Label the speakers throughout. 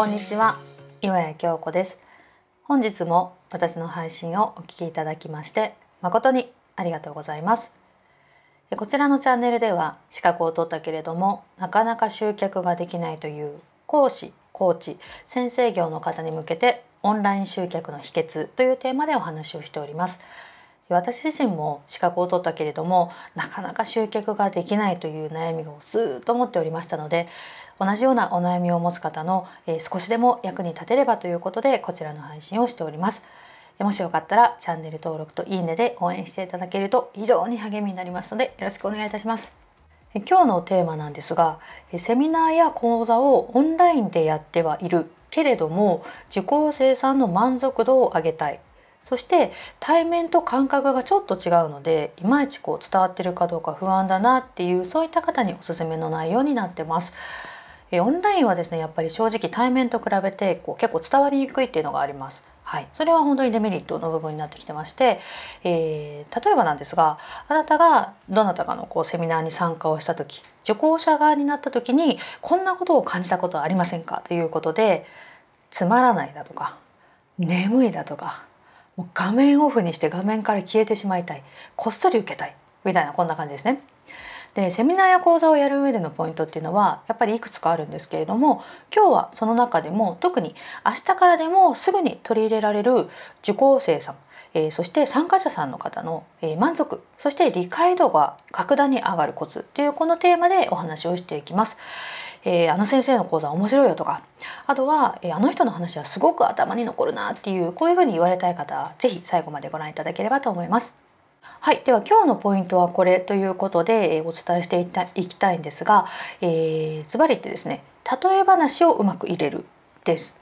Speaker 1: こんにちは岩谷京子です。本日も私の配信をお聞きいただきまして誠にありがとうございます。こちらのチャンネルでは資格を取ったけれどもなかなか集客ができないという講師コーチ先生業の方に向けてオンライン集客の秘訣というテーマでお話をしております。私自身も資格を取ったけれどもなかなか集客ができないという悩みをずっと持っておりましたので同じようなお悩みを持つ方の、えー、少しでも役に立てればということでこちらの配信をしております。もしよかったらチャンネル登録といいねで応援していただけると非常に励みになりますのでよろしくお願いいたします。今日のテーマなんですがセミナーや講座をオンラインでやってはいるけれども受講生さんの満足度を上げたいそして対面と感覚がちょっと違うのでいまいちこう伝わってるかどうか不安だなっていうそういった方におすすめの内容になってます。えオンラインはですねやっぱり正直対面と比べてこう結構伝わりにくいっていうのがあります。はい、それは本当にデメリットの部分になってきてまして、えー、例えばなんですがあなたがどなたかのこうセミナーに参加をした時受講者側になった時にこんなことを感じたことはありませんか？ということでつまらないだとか眠いだとかもう画面オフにして画面から消えてしまいたいこっそり受けたいみたいなこんな感じですね。でセミナーや講座をやる上でのポイントっていうのはやっぱりいくつかあるんですけれども今日はその中でも特に明日からでもすぐに取り入れられる受講生さんえー、そして参加者さんの方の、えー、満足そして理解度が格段に上がるコツというこのテーマでお話をしていきます。えー、あの先生の講座面白いよとかあとは、えー、あの人の話はすごく頭に残るなっていうこういうふうに言われたい方は是非最後までご覧いただければと思います。はい、では今日のポイントはこれということで、えお伝えしていきたいんですが、えー、ズバリってですね例え話をうまく入れるです。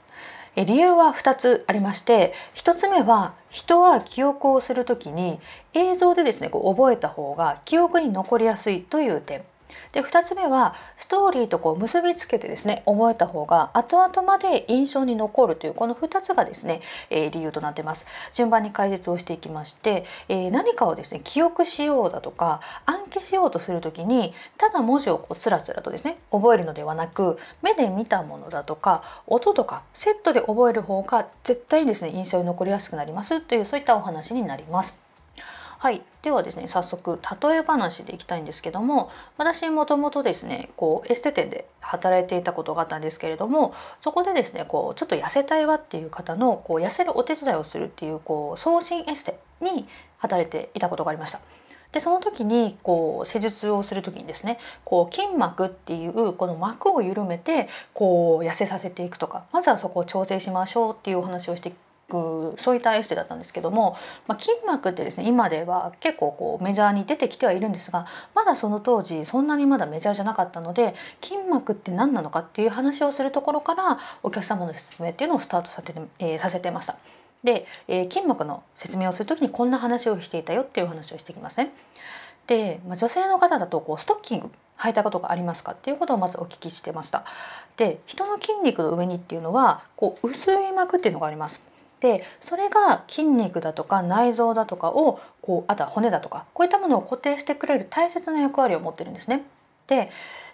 Speaker 1: え理由は2つありまして1つ目は人は記憶をする時に映像でですねこう覚えた方が記憶に残りやすいという点で2つ目はストーリーとこう結びつけてですね覚えた方が後々まで印象に残るというこの2つがですね、えー、理由となってます順番に解説をしていきまして、えー、何かをですね記憶しようだとか暗記しようとする時にただ文字をこうつらつらとですね覚えるのではなく目で見たものだとか音とかセットで覚える方が絶対にですね印象に残りやすくなりますというそういったお話になります。はい、ではですね早速例え話でいきたいんですけども私もともとですねこうエステ店で働いていたことがあったんですけれどもそこでですねこうちょっと痩せたいわっていう方のこう痩せるお手伝いをするっていうこう送信エステに働いていたことがありました。でその時にこう施術をする時にですねこう筋膜っていうこの膜を緩めてこう痩せさせていくとかまずはそこを調整しましょうっていうお話をしてくそういったエステだったんですけども、まあ、筋膜ってですね今では結構こうメジャーに出てきてはいるんですがまだその当時そんなにまだメジャーじゃなかったので筋膜って何なのかっていう話をするところからお客様の説明っていうのをスタートさせて,、えー、させてました。で、えー、筋膜の説明をする時にこんな話をしていたよっていう話をしてきますね。で、まあ、女性の方だとこうストッキング履いたことがありますかっていうことをまずお聞きしてました。で人の筋肉の上にっていうのはこう薄い膜っていうのがあります。でそれが筋肉だとか内臓だとかをこうあとは骨だとかこういったものを固定してくれる大切な役割を持ってるんですね。で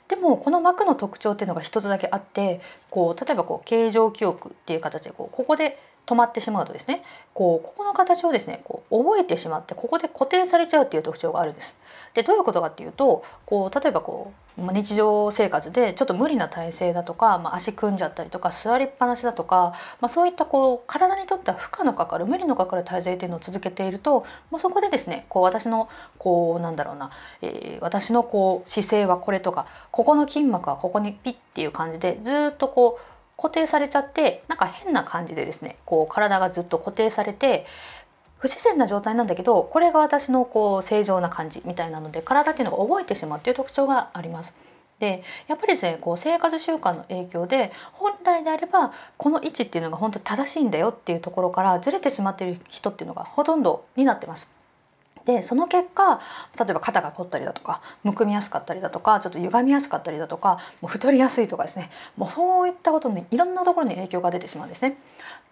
Speaker 1: でもこの膜の特徴っていうのが一つだけあってこう例えばこう形状記憶っていう形でこうここで止まってしまうとですねこうここの形をですねこう覚えてしまってここで固定されちゃうっていう特徴があるんです。でどういうことかっていうとこう例えばこう日常生活でちょっと無理な体勢だとか、まあ、足組んじゃったりとか座りっぱなしだとか、まあ、そういったこう体にとっては負荷のかかる無理のかかる体勢っていうのを続けているともうそこでですねこう私のこうなんだろうな、えー、私のこう姿勢はこれとかここの筋膜はここにピッっていう感じでずっとこう固定されちゃってなんか変な感じでですねこう体がずっと固定されて不自然な状態なんだけどこれが私のこう正常な感じみたいなので体っていうのが覚えてしまうっていう特徴があります。でやっぱりですねこう生活習慣の影響で本来であればこの位置っていうのが本当正しいんだよっていうところからずれてしまっている人っていうのがほとんどになってます。でその結果例えば肩が凝ったりだとかむくみやすかったりだとかちょっと歪みやすかったりだとかもう太りやすいとかですねもうそういったことにいろんなところに影響が出てしまうんですね。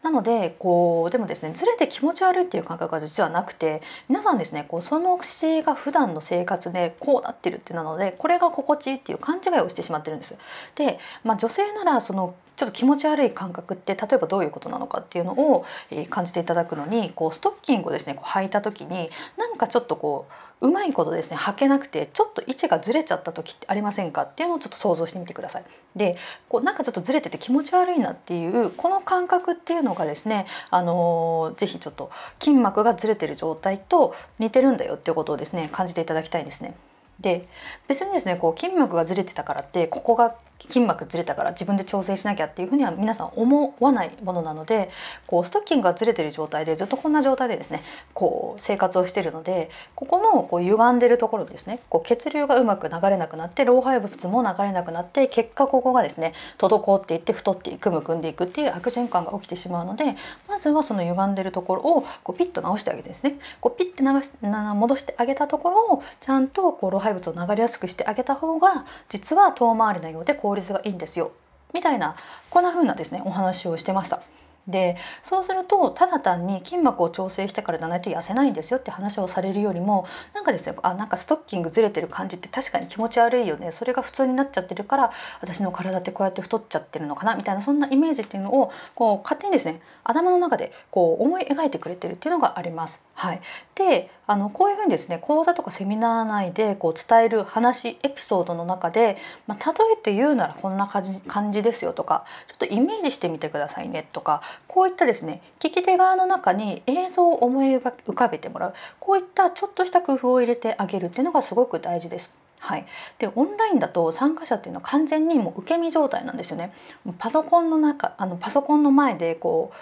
Speaker 1: なのでこうでもですねずれて気持ち悪いっていう感覚が実はなくて皆さんですねこうその姿勢が普段の生活でこうなってるってなのでこれが心地いいっていう勘違いをしてしまってるんです。で、まあ、女性ならそのちょっと気持ち悪い感覚って例えばどういうことなのかっていうのを、感じていただくのにこうストッキングをですねこう履いた時になんかちょっとこううまいことですね履けなくてちょっと位置がずれちゃった時ってありませんかっていうのをちょっと想像してみてください。でこうなんかちょっとずれてて気持ち悪いなっていうこの感覚っていうのがですね、あのー、ぜひちょっと筋膜がずれてる状態と似てるんだよっていうことをですね感じていただきたいんですね。で別にですねこう筋膜がずれてたからってここが筋膜ずれたから自分で調整しなきゃっていうふうには皆さん思わないものなのでこうストッキングがずれてる状態でずっとこんな状態でですねこう生活をしてるのでここのこう歪んでるところですねこう血流がうまく流れなくなって老廃物も流れなくなって結果ここがですね滞っていって太っていくむくんでいくっていう悪循環が起きてしまうのでまずはその歪んでるところをこうピッと直してあげてですねこうピッて流し戻してあげたところをちゃんとこう老廃物を流れやすくしてあげた方が実は遠回りなようで効率がいいんですよみたいなこんな風なですねお話をしてました。でそうするとただ単に筋膜を調整してからじゃないと痩せないんですよって話をされるよりもなんかですねあなんかストッキングずれてる感じって確かに気持ち悪いよねそれが普通になっちゃってるから私の体ってこうやって太っちゃってるのかなみたいなそんなイメージっていうのをこう勝手にですね頭の中でこう思い描いてくれてるっていうのがあります。はい、であのこういうふうにですね講座とかセミナー内でこう伝える話エピソードの中で、まあ、例えて言うならこんな感じ感じですよとかちょっとイメージしてみてくださいねとかこういったですね聞き手側の中に映像を思い浮かべてもらうこういったちょっとした工夫を入れてあげるっていうのがすごく大事です。はい、でオンラインだと参加者っていうのは完全にもう受け身状態なんですよね。パソコンの中あのパソコンの前でこ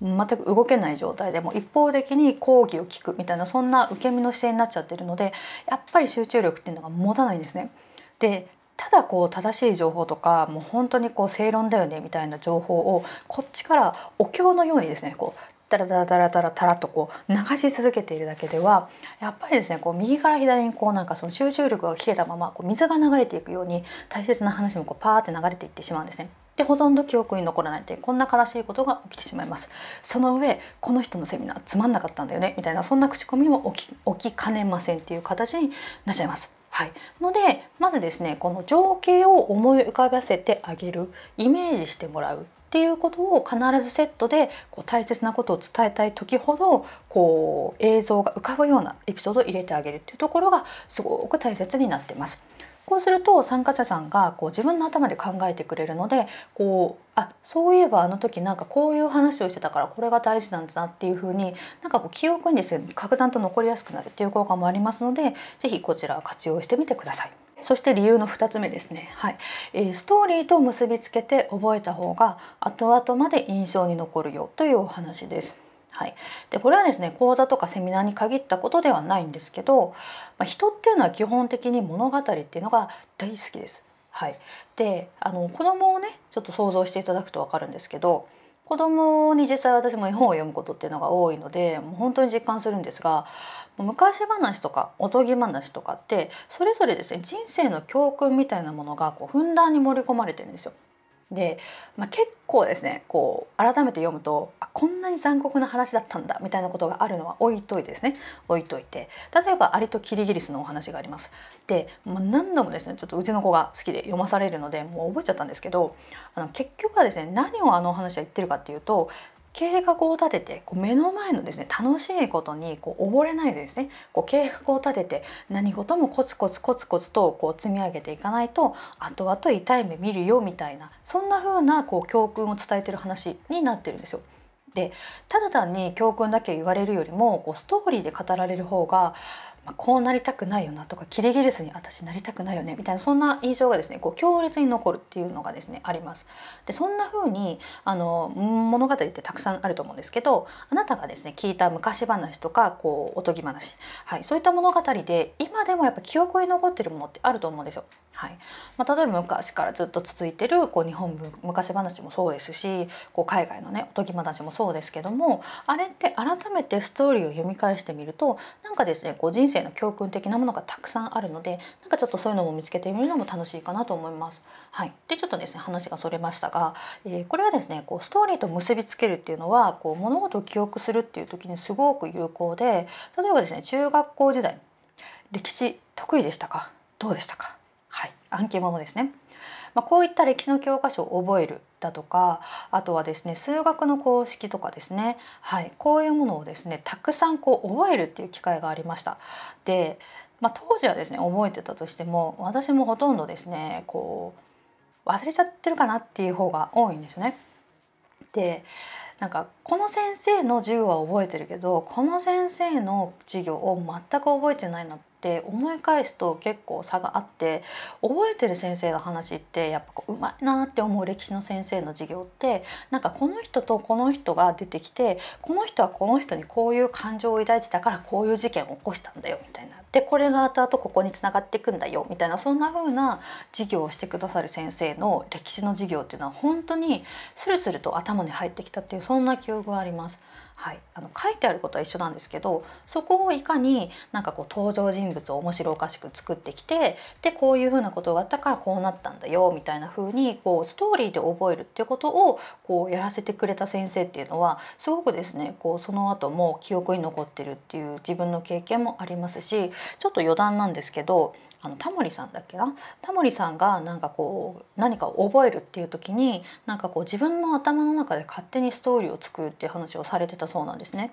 Speaker 1: う全く動けない状態でも一方的に講義を聞くみたいなそんな受け身の姿勢になっちゃってるのでやっぱり集中力っていうのが持たないんですね。でただこう正しい情報とかもう本当にこう正論だよねみたいな情報をこっちからお経のようにですねこうタラタラタラタラタラとこう流し続けているだけではやっぱりですねこう右から左にこうなんかその集中力が切れたままこう水が流れていくように大切な話もこうパーって流れていってしまうんですね。でほとんど記憶に残らないってこんな悲しいことが起きてしまいますその上この人のセミナーつまんなかったんだよねみたいなそんな口コミも起き起きかねませんっていう形になっちゃいますはい、のでまずですねこの情景を思い浮かばせてあげるイメージしてもらうっていうことを必ずセットでこう大切なことを伝えたい時ほどこう映像が浮かぶようなエピソードを入れてあげるっていうところがすごく大切になってます。こうすると参加者さんがこう自分の頭で考えてくれるのでこうあそういえばあの時なんかこういう話をしてたからこれが大事なんだなっていうふうになんかこう記憶にですね格段と残りやすくなるっていう効果もありますので是非こちらを活用してみてください。そして理由の2つ目ですね、はいえー、ストーリーと結びつけて覚えた方が後々まで印象に残るよというお話です。はい、でこれはですね講座とかセミナーに限ったことではないんですけど、まあ、人っていうのは基本的に物語っていうのが大好きです。はい、であの子供をねちょっと想像していただくと分かるんですけど子供に実際私も絵本を読むことっていうのが多いのでもう本当に実感するんですが昔話とかおとぎ話とかってそれぞれですね人生の教訓みたいなものがこうふんだんに盛り込まれてるんですよ。で、まあ、結構ですねこう改めて読むとあこんなに残酷な話だったんだみたいなことがあるのは置いといてですね置いといて例えばアリとキリギリスのお話があります。で、まあ、何度もですねちょっとうちの子が好きで読まされるのでもう覚えちゃったんですけどあの結局はですね何をあのお話は言ってるかっていうと計画を立ててこう目の前のですね楽しいことにこう溺れないでですねこう計画を立てて何事もコツコツコツコツとこう積み上げていかないと後々痛い目見るよみたいなそんな風なこう教訓を伝えてる話になってるんですよ。でただ単に教訓だけ言われるよりもこうストーリーで語られる方が、こうなりたくないよなとかキリギリスに私なりたくないよねみたいなそんな印象がですねこう強烈に残るっていうのがですねあります。でそんな風にあの物語ってたくさんあると思うんですけどあなたがですね聞いた昔話とかこうおとぎ話、はい、そういった物語で今でもやっぱ記憶に残ってるものってあると思うんですよ。はいまあ、例えば昔からずっと続いてるこう日本昔話もそうですしこう海外のねおとぎ話もそうですけどもあれって改めてストーリーを読み返してみるとなんかですねこう人生の教訓的なものがたくさんあるのでなんかちょっとそういうのも見つけてみるのも楽しいかなと思います。はい、でちょっとですね話がそれましたが、えー、これはですねこうストーリーと結びつけるっていうのはこう物事を記憶するっていう時にすごく有効で例えばですね中学校時代歴史得意でしたか？どうでしたか？はい、暗記物ですね。まあ、こういった歴史の教科書を覚えるだとかあとはですね数学の公式とかですね、はい、こういうものをですねたくさんこう覚えるっていう機会がありました。で、まあ、当時はですね覚えてたとしても私もほとんどですねこう忘れちゃってるかなっていう方が多いんですね。でなんかこの先生の授業は覚えてるけどこの先生の授業を全く覚えてないなっって思い返すと結構差があって覚えてる先生の話ってやっぱこううまいなって思う歴史の先生の授業ってなんかこの人とこの人が出てきてこの人はこの人にこういう感情を抱いてたからこういう事件を起こしたんだよみたいなでこれが後々ここにつながっていくんだよみたいなそんな風な授業をしてくださる先生の歴史の授業っていうのは本当にスルスルと頭に入ってきたっていうそんな記憶があります。はい、あの書いてあることは一緒なんですけどそこをいかになんかこう登場人物を面白おかしく作ってきてでこういうふうなことがあったからこうなったんだよみたいな風にこうストーリーで覚えるっていうことをこうやらせてくれた先生っていうのはすごくですねこうその後も記憶に残ってるっていう自分の経験もありますしちょっと余談なんですけどあのタモリさんだっけな？タモリさんがなんかこう何かを覚えるっていう時になんかこう自分の頭の中で勝手にストーリーを作るっていう話をされてたそうなんですね。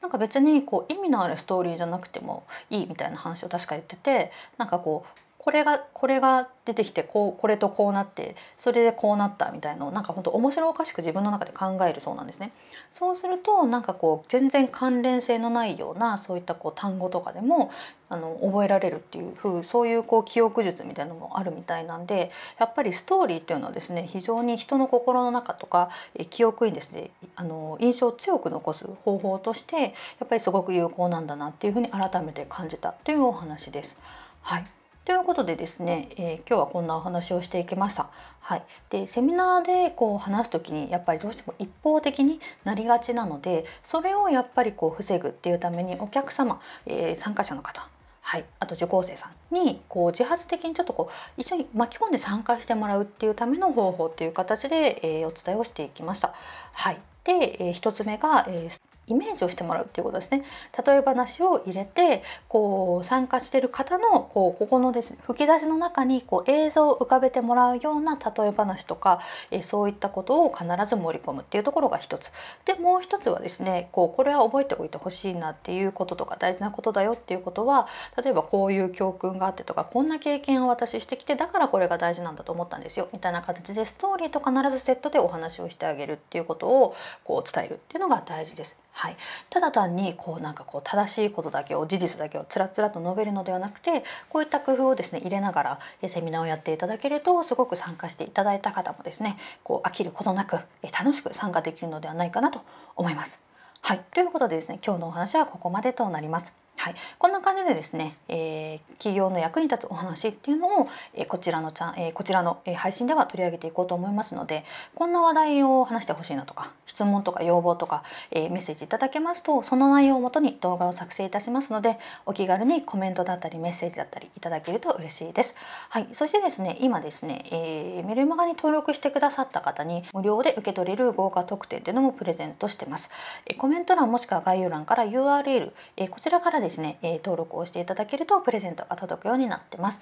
Speaker 1: なんか別にこう意味のあるストーリーじゃなくてもいいみたいな話を確か言っててなんかこうこれがこれが出てきてこうこれとこうなってそれでこうなったみたいのをなんか本当面白おかしく自分の中で考えるそうなんですね。そうするとなんかこう全然関連性のないようなそういったこう単語とかでもあの覚えられるっていう風そういうこう記憶術みたいなのもあるみたいなんでやっぱりストーリーっていうのはですね非常に人の心の中とか記憶にですねあの印象を強く残す方法としてやっぱりすごく有効なんだなっていうふうに改めて感じたというお話です。はいということでですね、えー、今日はこんなお話をしていきました。はい、でセミナーでこう話す時にやっぱりどうしても一方的になりがちなのでそれをやっぱりこう防ぐっていうためにお客様、えー、参加者の方はい、あと受講生さんにこう自発的にちょっとこう一緒に巻き込んで参加してもらうっていうための方法っていう形で、えー、お伝えをしていきました。はい、で、えー、1つ目が、えーイメージをしてもらうっていうことですね例え話を入れてこう参加してる方のこうここのですね吹き出しの中にこう映像を浮かべてもらうような例え話とかえそういったことを必ず盛り込むっていうところが一つでもう一つはですねこうこれは覚えておいてほしいなっていうこととか大事なことだよっていうことは例えばこういう教訓があってとかこんな経験を私してきてだからこれが大事なんだと思ったんですよみたいな形でストーリーと必ずセットでお話をしてあげるっていうことをこう伝えるっていうのが大事です。はい、ただ単にこうなんかこう正しいことだけを事実だけをつらつらと述べるのではなくてこういった工夫をですね入れながらセミナーをやっていただけるとすごく参加していただいた方もですねこう飽きることなく楽しく参加できるのではないかなと思います。はい、ということでですね今日のお話はここまでとなります。はい、こんな感じでですね、えー、企業の役に立つお話っていうのを、えー、こちらのチャン、えー、こちらの、配信では取り上げていこうと思いますのでこんな話題を話してほしいなとか質問とか要望とか、えメッセージいただけますとその内容をもとに動画を作成いたしますのでお気軽にコメントだったりメッセージだったりいただけると嬉しいです。はい、そしてですね今ですね、えメルマガに登録してくださった方に無料で受け取れる豪華特典っていうのもプレゼントしてます。えコメント欄もしくは概要欄から URL、えこちらからですね、えー、登録をしていただけるとプレゼントが届くようになってます。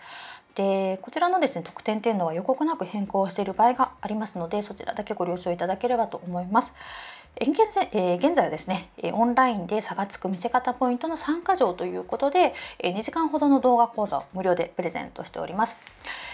Speaker 1: でこちらのですね特典っていうのは予告なく変更している場合がありますのでそちらだけご了承いただければと思います。現在え現在はですねオンラインで差がつく見せ方ポイントの参加条ということで2時間ほどの動画講座を無料でプレゼントしております。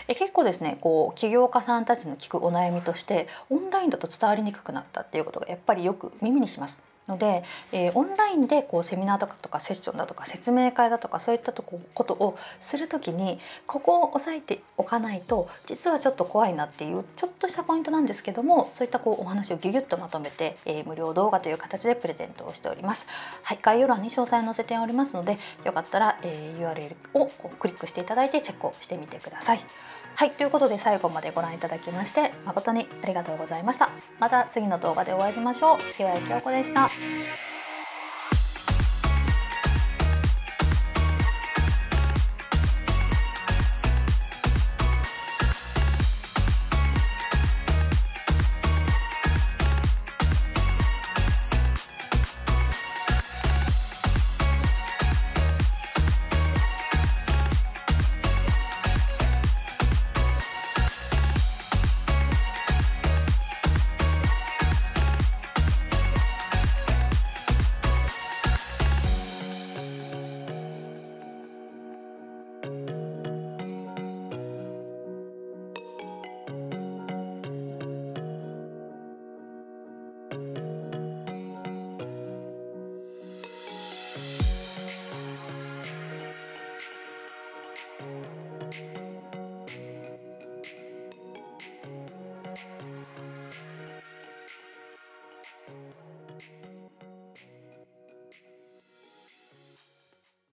Speaker 1: え結構ですねこう起業家さんたちの聞くお悩みとしてオンラインだと伝わりにくくなったっていうことがやっぱりよく耳にします。ので、えー、オンラインでこうセミナーとかとかセッションだとか説明会だとかそういったとこことをする時にここを押さえておかないと実はちょっと怖いなっていうちょっとしたポイントなんですけどもそういったこうお話をギュギュッとまとめて、えー、無料動画という形でプレゼントをしております。はい、概要欄に詳細載せておりますのでよかったら、えー、URL をこうクリックしていただいてチェックをしてみてください。はいということで最後までご覧いただきまして誠にありがとうございました。また次の動画でお会いしましょう。岩井京子でした。